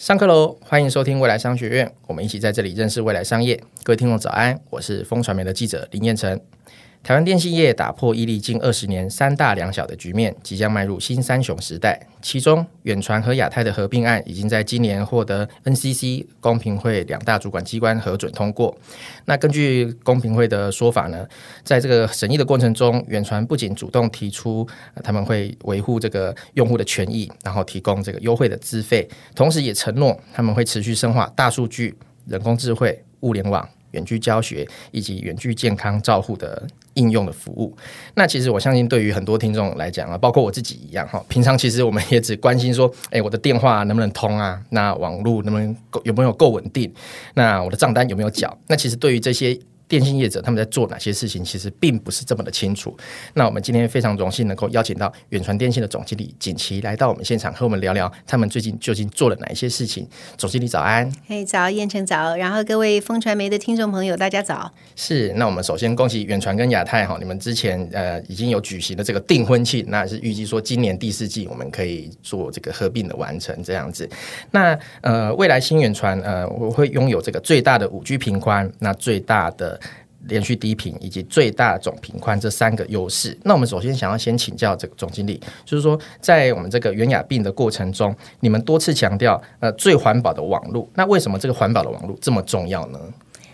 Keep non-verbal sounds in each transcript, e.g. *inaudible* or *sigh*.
上课喽！欢迎收听未来商学院，我们一起在这里认识未来商业。各位听众早安，我是风传媒的记者林彦成。台湾电信业打破屹立近二十年三大两小的局面，即将迈入新三雄时代。其中，远传和亚太的合并案已经在今年获得 NCC 公平会两大主管机关核准通过。那根据公平会的说法呢，在这个审议的过程中，远传不仅主动提出他们会维护这个用户的权益，然后提供这个优惠的资费，同时也承诺他们会持续深化大数据、人工智慧、物联网。远距教学以及远距健康照护的应用的服务，那其实我相信对于很多听众来讲啊，包括我自己一样哈，平常其实我们也只关心说，*laughs* 哎，我的电话能不能通啊？那网络能不能够有没有够稳定？那我的账单有没有缴？那其实对于这些。电信业者他们在做哪些事情，其实并不是这么的清楚。那我们今天非常荣幸能够邀请到远传电信的总经理锦旗来到我们现场，和我们聊聊他们最近究竟做了哪一些事情。总经理早安，嘿，早，燕城早，然后各位风传媒的听众朋友，大家早。是，那我们首先恭喜远传跟亚太哈，你们之前呃已经有举行了这个订婚庆，那是预计说今年第四季我们可以做这个合并的完成这样子。那呃未来新远传呃我会拥有这个最大的五 G 频宽，那最大的。连续低频以及最大总频宽这三个优势，那我们首先想要先请教这个总经理，就是说在我们这个原雅病的过程中，你们多次强调呃最环保的网络，那为什么这个环保的网络这么重要呢？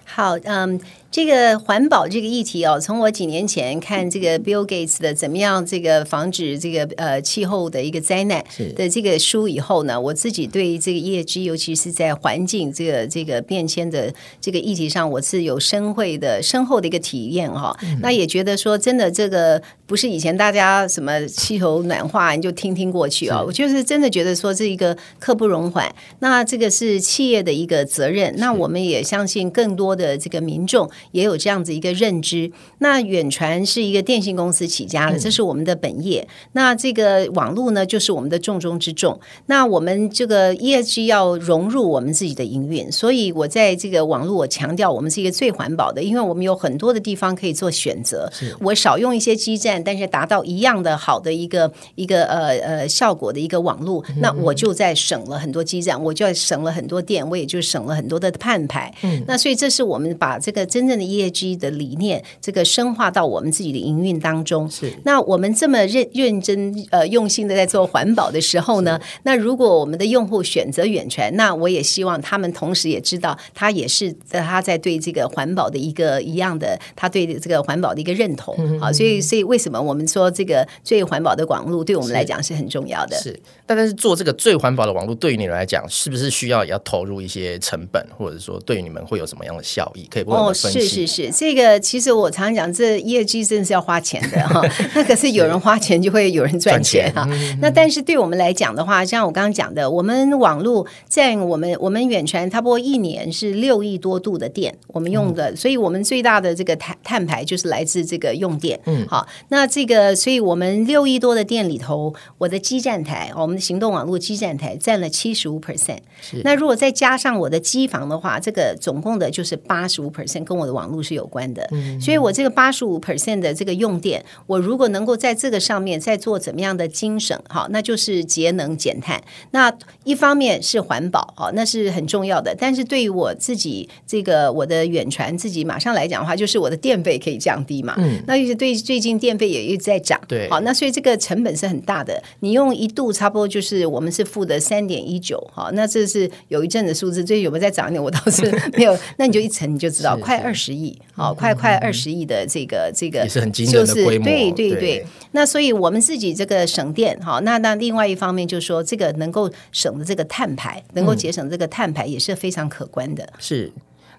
好，嗯。这个环保这个议题哦，从我几年前看这个 Bill Gates 的怎么样这个防止这个呃气候的一个灾难的这个书以后呢，我自己对这个 ESG，尤其是在环境这个这个变迁的这个议题上，我是有深会的深厚的一个体验哈、哦。嗯、那也觉得说，真的这个不是以前大家什么气候暖化你就听听过去啊、哦，我就是真的觉得说这一个刻不容缓。那这个是企业的一个责任，那我们也相信更多的这个民众。也有这样子一个认知。那远传是一个电信公司起家的，这是我们的本业。嗯、那这个网络呢，就是我们的重中之重。那我们这个 ESG 要融入我们自己的营运，所以我在这个网络，我强调我们是一个最环保的，因为我们有很多的地方可以做选择。我少用一些基站，但是达到一样的好的一个一个呃呃效果的一个网络，嗯、那我就在省了很多基站，我就省了很多电，我也就省了很多的碳排。嗯，那所以这是我们把这个真正。的 ESG 的理念，这个深化到我们自己的营运当中。是，那我们这么认认真呃用心的在做环保的时候呢，那如果我们的用户选择远传，那我也希望他们同时也知道，他也是在他在对这个环保的一个一样的，他对这个环保的一个认同。嗯、好，所以所以为什么我们说这个最环保的网络对我们来讲是很重要的？是，但是做这个最环保的网络对于你们来讲，是不是需要也要投入一些成本，或者说对于你们会有什么样的效益？可以不我们分析？哦是是，这个其实我常常讲，这业绩真的是要花钱的哈。*laughs* 那可是有人花钱就会有人赚钱哈。那但是对我们来讲的话，像我刚刚讲的，我们网络在我们我们远传，差不多一年是六亿多度的电，我们用的，所以我们最大的这个碳碳排就是来自这个用电。嗯，好，那这个，所以我们六亿多的电里头，我的基站台，我们的行动网络基站台占了七十五 percent。是，那如果再加上我的机房的话，这个总共的就是八十五 percent，跟我的网络是。有关的，所以我这个八十五 percent 的这个用电，我如果能够在这个上面再做怎么样的精省，好，那就是节能减碳。那一方面是环保，好，那是很重要的。但是对于我自己这个我的远传自己马上来讲的话，就是我的电费可以降低嘛。嗯，那就是对最近电费也一直在涨，对，好，那所以这个成本是很大的。你用一度差不多就是我们是付的三点一九，好，那这是有一阵的数字，最近有没有再涨一点？我倒是 *laughs* 没有。那你就一层你就知道，快二十亿。好，快快二十亿的这个这个，也是很惊人的规模。对对对，那所以我们自己这个省电，好，那那另外一方面就是说，这个能够省的这个碳排，能够节省这个碳排也是非常可观的。是。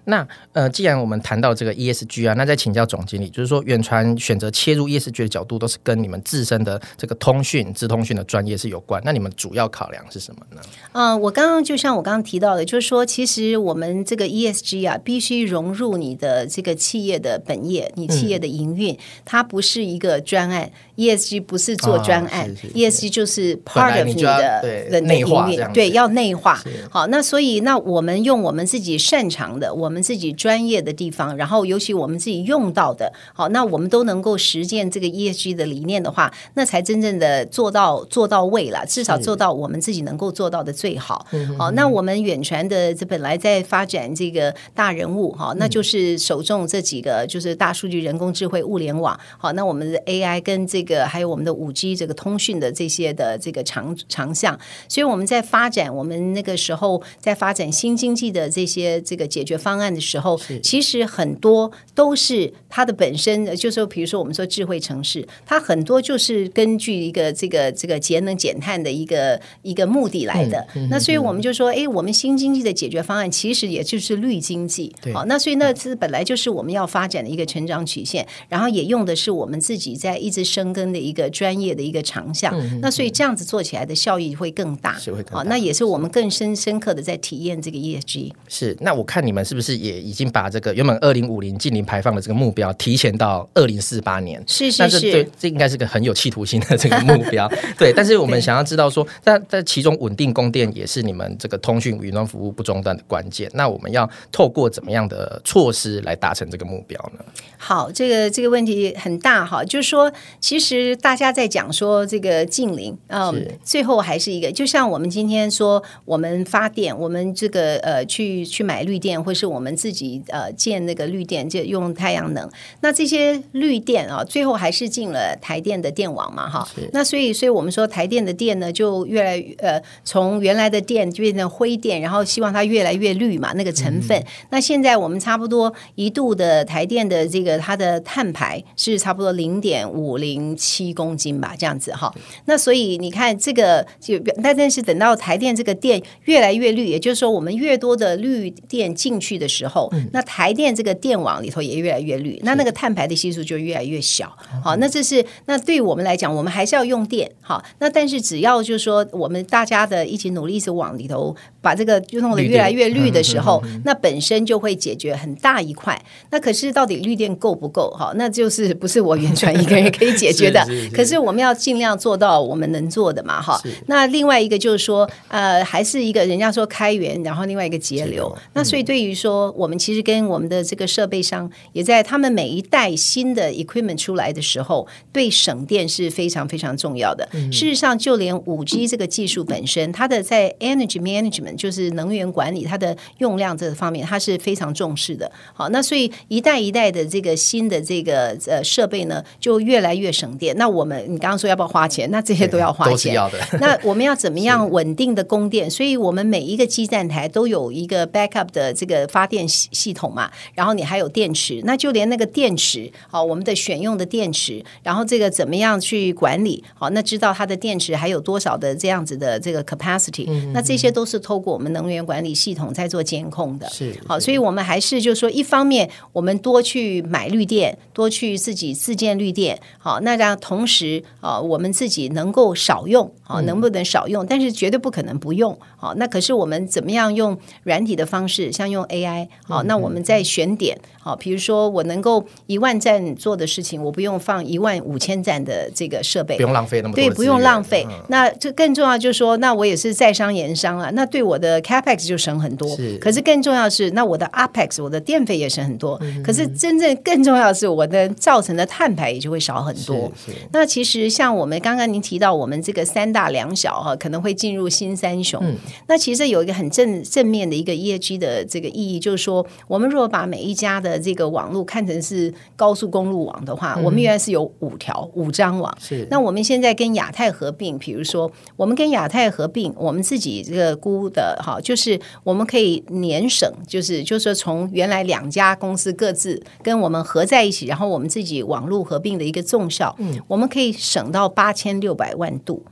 那呃，既然我们谈到这个 ESG 啊，那再请教总经理，就是说远传选择切入 ESG 的角度，都是跟你们自身的这个通讯、资通讯的专业是有关。那你们主要考量是什么呢？嗯、呃，我刚刚就像我刚刚提到的，就是说，其实我们这个 ESG 啊，必须融入你的这个企业的本业，你企业的营运，嗯、它不是一个专案。ESG 不是做专案、，ESG 就是 part of 你的的内化，对，要内化。好，那所以那我们用我们自己擅长的，我们们自己专业的地方，然后尤其我们自己用到的，好，那我们都能够实践这个 ESG 的理念的话，那才真正的做到做到位了，至少做到我们自己能够做到的最好。好，那我们远传的这本来在发展这个大人物，哈，那就是首重这几个，就是大数据、人工智慧、物联网，好，那我们的 AI 跟这个还有我们的五 G 这个通讯的这些的这个长长项，所以我们在发展我们那个时候在发展新经济的这些这个解决方案的时候，其实很多都是它的本身，就是说，比如说我们说智慧城市，它很多就是根据一个这个这个节能减碳的一个一个目的来的。嗯、那所以我们就说，哎，我们新经济的解决方案其实也就是绿经济。好，那所以那是本来就是我们要发展的一个成长曲线，然后也用的是我们自己在一直深耕的一个专业的一个长项。嗯、那所以这样子做起来的效益会更大。好，那也是我们更深深刻的在体验这个 ESG。是，那我看你们是不是也已经把这个原本二零五零近零排放的这个目标提前到二零四八年？是是是，这这应该是个很有企图心的这个目标。*laughs* 对，但是我们想要知道说，在在其中稳定供电也是你们这个通讯云端服务不中断的关键。那我们要透过怎么样的措施来达成这个目标呢？好，这个这个问题很大哈，就是说，其实大家在讲说这个近零，嗯，最后还是一个，就像我们今天说，我们发电，我们这个呃去去买绿电，或是我们自己呃建那个绿电，就用太阳能，那这些绿电啊，最后还是进了台电的电网嘛，哈，那所以所以我们说台电的电呢，就越来越呃从原来的电就变成灰电，然后希望它越来越绿嘛，那个成分。嗯、那现在我们差不多一度的台电的这个它的碳排是差不多零点五零七公斤吧，这样子哈。那所以你看这个就，但但是等到台电这个电越来越绿，也就是说我们越多的绿电进去的时候，嗯、那台电这个电网里头也越来越绿，那那个碳排的系数就越来越小。好，那这是那对于我们来讲，我们还是要用电。好，那但是只要就是说我们大家的一起努力，一直往里头把这个就弄得越来越绿的时候，那本身就会解决很大一块。那可是到底绿电够不够？哈，那就是不是我原传一个人可以解决的。可是我们要尽量做到我们能做的嘛，哈。那另外一个就是说，呃，还是一个人家说开源，然后另外一个节流。那所以对于说，我们其实跟我们的这个设备商也在他们每一代新的 equipment 出来的时候，对省电是非常非常重要的。事实上，就连五 G 这个技术本身，它的在 energy management 就是能源管理，它的用量这方面，它是非常重视的。好，那所以一代一代的这个新的这个呃设备呢，就越来越省电。那我们你刚刚说要不要花钱？那这些都要花钱。都是要的。*laughs* 那我们要怎么样 *laughs* 稳定的供电？所以我们每一个基站台都有一个 backup 的这个发电系系统嘛。然后你还有电池，那就连那个电池，好，我们的选用的电池，然后这个怎么样去管理？好，那知道它的电池还有多少的这样子的这个 capacity，嗯，那这些都是透过我们能源管理系统在做监控的。是，好，所以我们还是就是说，一方面我们多去买绿电，多去自己自建绿电，好，那让同时啊，我们自己能够少用，好，能不能少用？但是绝对不可能不用，好，那可是我们怎么样用软体的方式，像用 AI，好，那我们再选点，好，比如说我能够一万站做的事情，我不用放一万五千站的这个设备，不用浪费那么多，对，不用浪费。嗯、那这更重要就是说，那我也是在商言商啊，那对我的 capex 就省很多。是，可是更重要是，那我的 apex 我的电费也省很多。嗯、可是真正更重要的是，我的造成的碳排也就会少很多。那其实像我们刚刚您提到，我们这个三大两小哈，可能会进入新三雄。嗯、那其实有一个很正正面的一个 ESG 的这个意义，就是说，我们如果把每一家的这个网络看成是高速公路网的话，嗯、我们原来是有五条五张网。是，那我们现在跟亚太合并。比如说，我们跟亚太合并，我们自己这个估的哈，就是我们可以年省，就是就是说，从原来两家公司各自跟我们合在一起，然后我们自己网络合并的一个综效，嗯，我们可以省到八千六百万度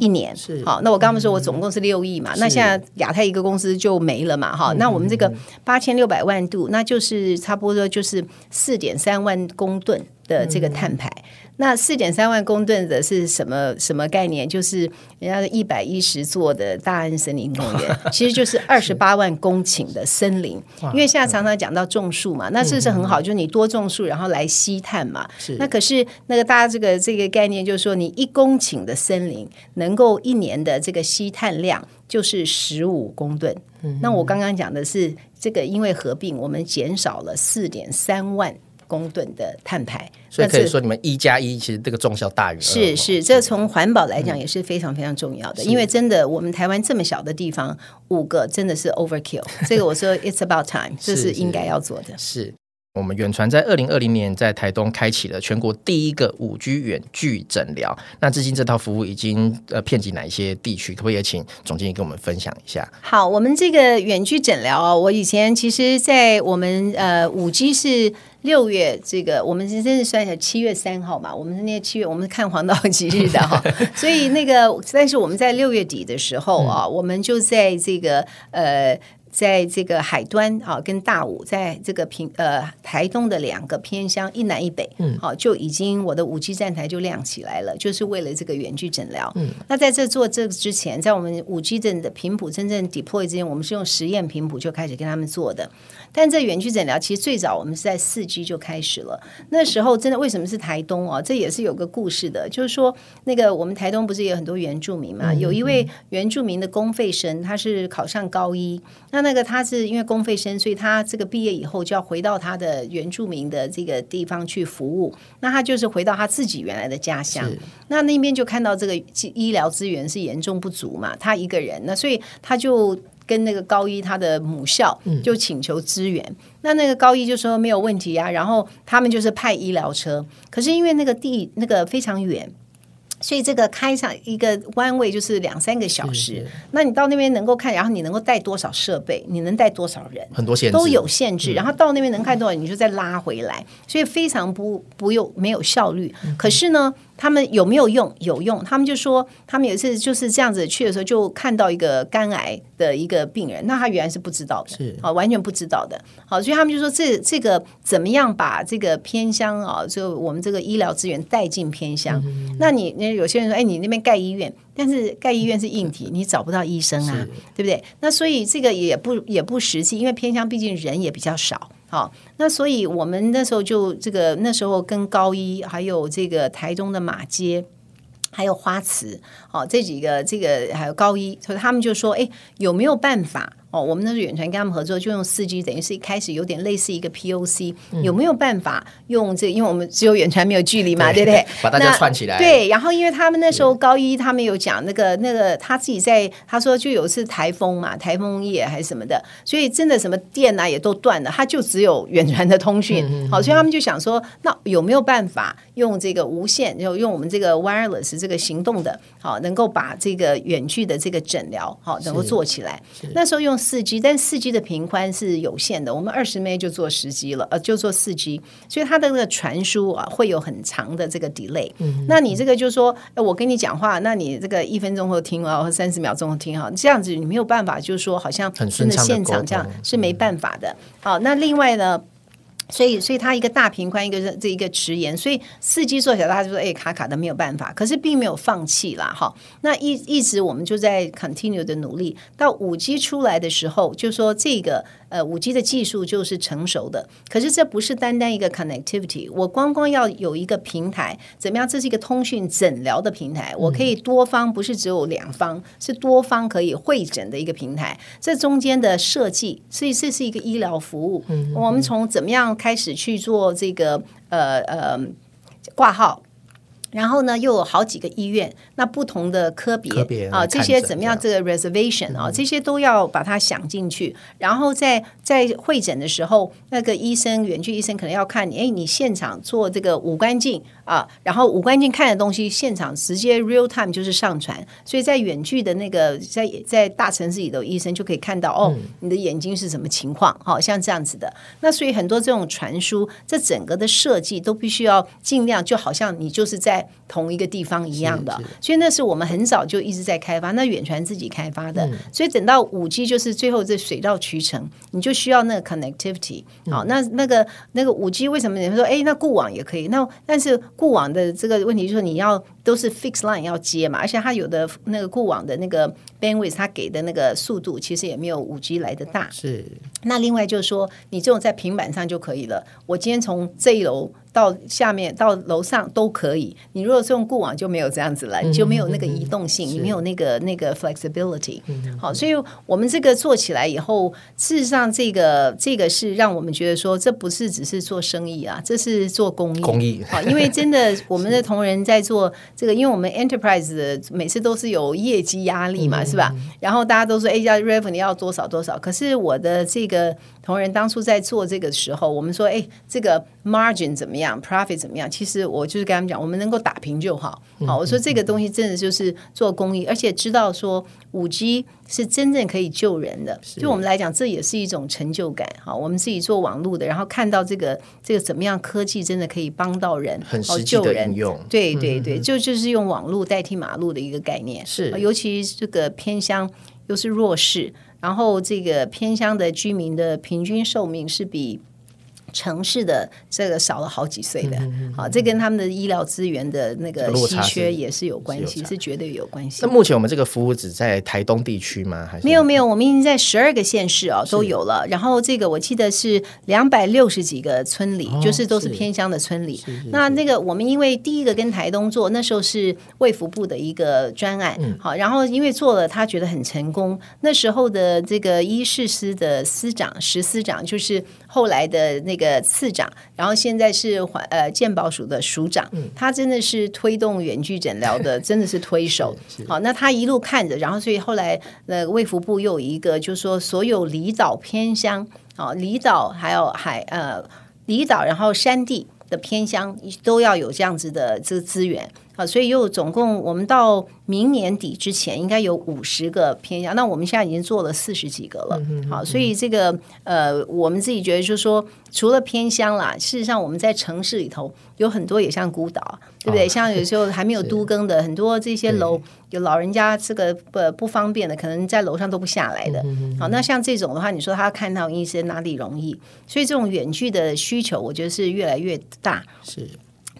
一年。哦、是。好，那我刚刚说，我总共是六亿嘛，嗯、那现在亚太一个公司就没了嘛，哈，那我们这个八千六百万度，那就是差不多就是四点三万公吨的这个碳排。嗯那四点三万公吨的是什么什么概念？就是人家的一百一十座的大安森林公园，*laughs* 其实就是二十八万公顷的森林。因为现在常常讲到种树嘛，那这是很好，就是你多种树，然后来吸碳嘛。那可是那个大家这个这个概念，就是说你一公顷的森林能够一年的这个吸碳量。就是十五公吨。嗯、那我刚刚讲的是这个，因为合并，我们减少了四点三万公吨的碳排。所以可以说，你们一加一其实这个重效大于二。是是，这从环保来讲也是非常非常重要的。嗯、因为真的，我们台湾这么小的地方，五个真的是 overkill。这个我说 it's about time，*laughs* 这是应该要做的。是。是我们远传在二零二零年在台东开启了全国第一个五 G 远距诊疗。那至今这套服务已经呃遍及哪一些地区？可不可以也请总经理跟我们分享一下？好，我们这个远距诊疗啊，我以前其实，在我们呃五 G 是六月这个，我们是真是算一下七月三号嘛，我们是那七月，我们看黄道吉日的哈，*laughs* 所以那个，但是我们在六月底的时候啊，嗯、我们就在这个呃。在这个海端啊，跟大武，在这个平呃台东的两个偏乡一南一北，嗯，好就已经我的五 G 站台就亮起来了，就是为了这个远距诊疗。嗯，那在这做这个之前，在我们五 G 的频谱真正 deploy 之前，我们是用实验频谱就开始跟他们做的。但在远距诊疗其实最早我们是在四 G 就开始了，那时候真的为什么是台东哦？这也是有个故事的，就是说那个我们台东不是也有很多原住民嘛？有一位原住民的公费生，他是考上高一，那那个他是因为公费生，所以他这个毕业以后就要回到他的原住民的这个地方去服务，那他就是回到他自己原来的家乡，那那边就看到这个医疗资源是严重不足嘛，他一个人，那所以他就。跟那个高一他的母校就请求支援，嗯、那那个高一就说没有问题啊，然后他们就是派医疗车，可是因为那个地那个非常远。所以这个开上一个弯位就是两三个小时，那你到那边能够看，然后你能够带多少设备，你能带多少人，很多限制。都有限制。然后到那边能看多少，你就再拉回来，所以非常不不用没有效率。可是呢，他们有没有用？有用。他们就说，他们有一次就是这样子去的时候，就看到一个肝癌的一个病人，那他原来是不知道的，是啊，完全不知道的。好，所以他们就说，这这个怎么样把这个偏乡啊，就我们这个医疗资源带进偏乡？那你那。有些人说：“哎，你那边盖医院，但是盖医院是硬体，你找不到医生啊，对不对？那所以这个也不也不实际，因为偏乡毕竟人也比较少。好，那所以我们那时候就这个那时候跟高一，还有这个台中的马街，还有花慈，好这几个这个还有高一，所以他们就说：哎，有没有办法？”哦，我们那时候远传跟他们合作，就用四 G，等于是一开始有点类似一个 POC，、嗯、有没有办法用这个？因为我们只有远传没有距离嘛，对，对不对？*laughs* 把大家串起来。对，然后因为他们那时候高一，他们有讲那个那个他自己在他说就有一次台风嘛，台风夜还是什么的，所以真的什么电啊也都断了，他就只有远传的通讯。嗯、好，所以他们就想说，那有没有办法用这个无线，就用我们这个 wireless 这个行动的，好，能够把这个远距的这个诊疗好能够做起来？那时候用。四 G，但四 G 的频宽是有限的，我们二十 M 就做十 G 了，呃，就做四 G，所以它的那个传输啊会有很长的这个 delay。嗯，那你这个就是说，呃，我跟你讲话，那你这个一分钟后听啊，或三十秒钟后听哈，这样子你没有办法，就是说好像真的现场这样是没办法的。好，那另外呢？所以，所以它一个大平宽，一个是这一个迟延，所以四 G 做起来，他就说：“哎，卡卡的没有办法。”可是并没有放弃啦，哈。那一一直我们就在 continue 的努力，到五 G 出来的时候，就说这个。呃，五 G 的技术就是成熟的，可是这不是单单一个 connectivity，我光光要有一个平台，怎么样？这是一个通讯诊疗的平台，我可以多方，不是只有两方，是多方可以会诊的一个平台。这中间的设计，所以这是一个医疗服务。嗯，我们从怎么样开始去做这个呃呃挂号？然后呢，又有好几个医院，那不同的科别，啊，这些怎么样？这个 reservation 啊，这些都要把它想进去。然后在在会诊的时候，那个医生远距医生可能要看你，哎，你现场做这个五官镜啊，然后五官镜看的东西，现场直接 real time 就是上传。所以在远距的那个在在大城市里的医生就可以看到，哦，你的眼睛是什么情况？好像这样子的。那所以很多这种传输，这整个的设计都必须要尽量，就好像你就是在。同一个地方一样的，所以那是我们很早就一直在开发，那远传自己开发的，嗯、所以等到五 G 就是最后这水到渠成，你就需要那个 connectivity、嗯。好，那那个那个五 G 为什么你们说哎，那固网也可以？那但是固网的这个问题就是你要都是 fixed line 要接嘛，而且它有的那个固网的那个 bandwidth，它给的那个速度其实也没有五 G 来的大。是。那另外就是说，你这种在平板上就可以了。我今天从这一楼到下面到楼上都可以。你如果是用固网就没有这样子了，你就没有那个移动性，你没有那个那个 flexibility。好，所以我们这个做起来以后，事实上这个这个是让我们觉得说，这不是只是做生意啊，这是做公益。公益。好，因为真的 *laughs* 我们的同仁在做这个，因为我们 enterprise 的每次都是有业绩压力嘛，是吧？然后大家都说，哎，要 revenue 要多少多少。可是我的这个同仁当初在做这个时候，我们说，哎，这个 margin 怎么样，profit 怎么样？其实我就是跟他们讲，我们能够打平就好。好，我说这个东西真的就是做公益，而且知道说五 G 是真正可以救人的。就我们来讲，这也是一种成就感。好，我们自己做网络的，然后看到这个这个怎么样科技真的可以帮到人，很实际的应用。对对对，就就是用网络代替马路的一个概念。是，尤其这个偏乡又是弱势，然后这个偏乡的居民的平均寿命是比。城市的这个少了好几岁的，嗯、好，这跟他们的医疗资源的那个稀缺也是有关系，是，绝对有关系。那目前我们这个服务只在台东地区吗？还是没有没有，我们已经在十二个县市哦都有了。然后这个我记得是两百六十几个村里，哦，就是都是偏乡的村里。那那个我们因为第一个跟台东做，那时候是卫福部的一个专案，嗯，好，然后因为做了，他觉得很成功。那时候的这个医事司的司长石司长，就是后来的那个。次长，然后现在是环呃健保署的署长，嗯，他真的是推动远距诊疗的，*laughs* 真的是推手。好，那他一路看着，然后所以后来呃卫福部又有一个，就是说所有离岛偏乡，啊，离岛还有海呃离岛，然后山地的偏乡都要有这样子的这个资源。好，所以又总共我们到明年底之前应该有五十个偏乡，那我们现在已经做了四十几个了。好，所以这个呃，我们自己觉得就是说，除了偏乡啦，事实上我们在城市里头有很多也像孤岛，对不对？哦、像有时候还没有 *laughs* 都更的很多这些楼，有老人家这个不不方便的，可能在楼上都不下来的。好，那像这种的话，你说他看到医生哪里容易？所以这种远距的需求，我觉得是越来越大。是。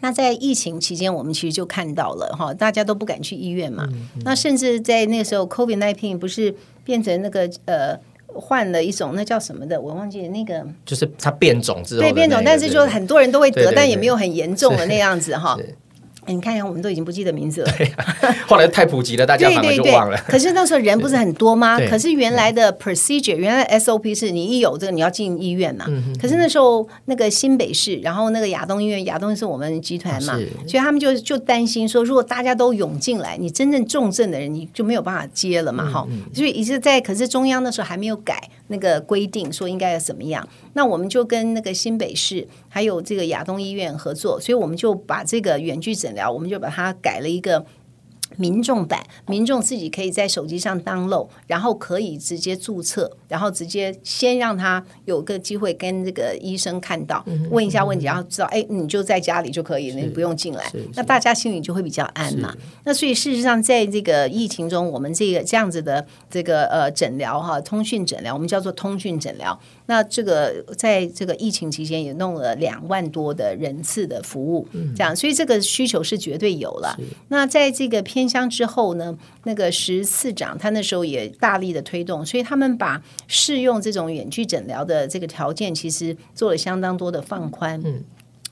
那在疫情期间，我们其实就看到了哈，大家都不敢去医院嘛。嗯嗯、那甚至在那个时候，COVID-19 不是变成那个呃换了一种那叫什么的，我忘记了那个，就是它变种之后、那个，对变种，但是就很多人都会得，但也没有很严重的那样子哈。*laughs* 你看一下，我们都已经不记得名字了。啊、后来太普及了，大家反而就忘了。对对对，可是那时候人不是很多吗？可是原来的 procedure，原来 SOP 是你一有这个，你要进医院嘛。嗯、可是那时候那个新北市，然后那个亚东医院，亚东是我们集团嘛，所以他们就就担心说，如果大家都涌进来，你真正重症的人，你就没有办法接了嘛。哈、嗯，所以一直在，可是中央那时候还没有改那个规定，说应该要怎么样。那我们就跟那个新北市还有这个亚东医院合作，所以我们就把这个远距诊疗，我们就把它改了一个。民众版，民众自己可以在手机上 download，然后可以直接注册，然后直接先让他有个机会跟这个医生看到，嗯、问一下问题，然后知道，哎，你就在家里就可以，你不用进来，那大家心里就会比较安嘛。那所以事实上，在这个疫情中，我们这个这样子的这个呃诊疗哈，通讯诊疗，我们叫做通讯诊疗。那这个在这个疫情期间也弄了两万多的人次的服务，嗯、这样，所以这个需求是绝对有了。那在这个偏乡之后呢，那个十次长他那时候也大力的推动，所以他们把适用这种远距诊疗的这个条件，其实做了相当多的放宽。嗯，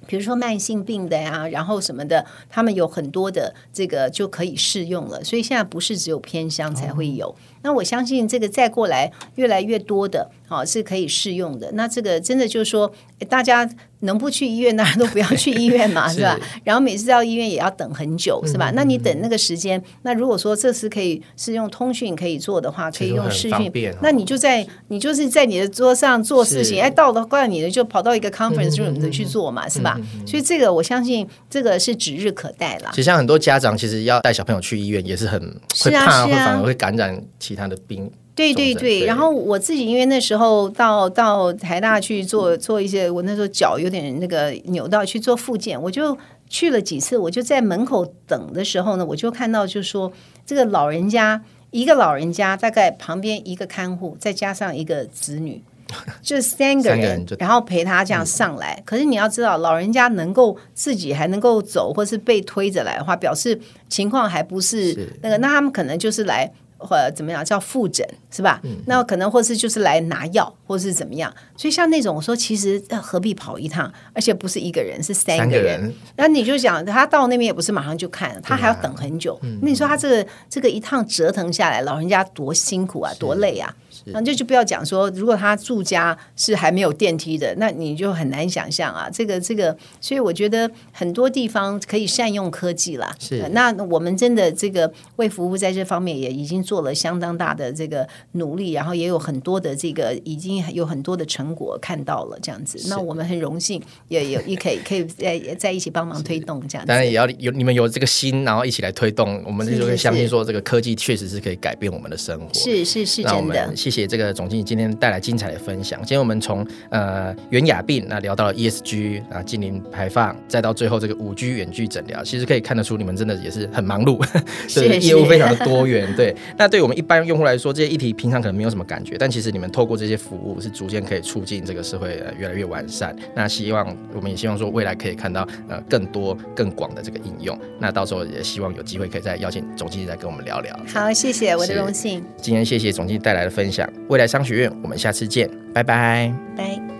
比如说慢性病的呀，然后什么的，他们有很多的这个就可以适用了。所以现在不是只有偏乡才会有。哦、那我相信这个再过来越来越多的。好，是可以适用的。那这个真的就是说，大家能不去医院，*laughs* 当然都不要去医院嘛，*laughs* 是，吧？然后每次到医院也要等很久，嗯、是吧？那你等那个时间，那如果说这是可以是用通讯可以做的话，可以用视讯，哦、那你就在你就是在你的桌上做事情，哎，到了怪你的就跑到一个 conference room 的去做嘛，嗯、是吧、嗯？所以这个我相信这个是指日可待了。其实像很多家长其实要带小朋友去医院也是很会怕，会反而会感染其他的病。对对对，然后我自己因为那时候到到台大去做做一些，我那时候脚有点那个扭到去做复健，我就去了几次，我就在门口等的时候呢，我就看到就说这个老人家一个老人家大概旁边一个看护，再加上一个子女。*laughs* 就三个人，然后陪他这样上来。嗯、可是你要知道，老人家能够自己还能够走，或是被推着来的话，表示情况还不是那个。那他们可能就是来。或者怎么样叫复诊是吧？嗯、那可能或是就是来拿药，或是怎么样。所以像那种我说，其实何必跑一趟？而且不是一个人，是三个人。那你就想，他到那边也不是马上就看，他还要等很久。那你说他这个这个一趟折腾下来，老人家多辛苦啊，多累啊！那就就不要讲说，如果他住家是还没有电梯的，那你就很难想象啊。这个这个，所以我觉得很多地方可以善用科技啦。是，那我们真的这个为服务在这方面也已经做了相当大的这个努力，然后也有很多的这个已经有很多的成果看到了这样子。那我们很荣幸也有也可以可以在在一起帮忙推动这样子。当然也要有你们有这个心，然后一起来推动，我们就会相信说这个科技确实是可以改变我们的生活。是是是真的。谢谢这个总经理今天带来精彩的分享。今天我们从呃原雅病那聊到了 ESG 啊，近零排放，再到最后这个五 G 远距诊疗，其实可以看得出你们真的也是很忙碌，*laughs* 是业务非常的多元。对，那对我们一般用户来说，这些议题平常可能没有什么感觉，但其实你们透过这些服务，是逐渐可以促进这个社会越来越完善。那希望我们也希望说未来可以看到呃更多更广的这个应用。那到时候也希望有机会可以再邀请总经理再跟我们聊聊。好，谢谢，我的荣幸。今天谢谢总经理带来的分享，未来商学院，我们下次见，拜拜，拜。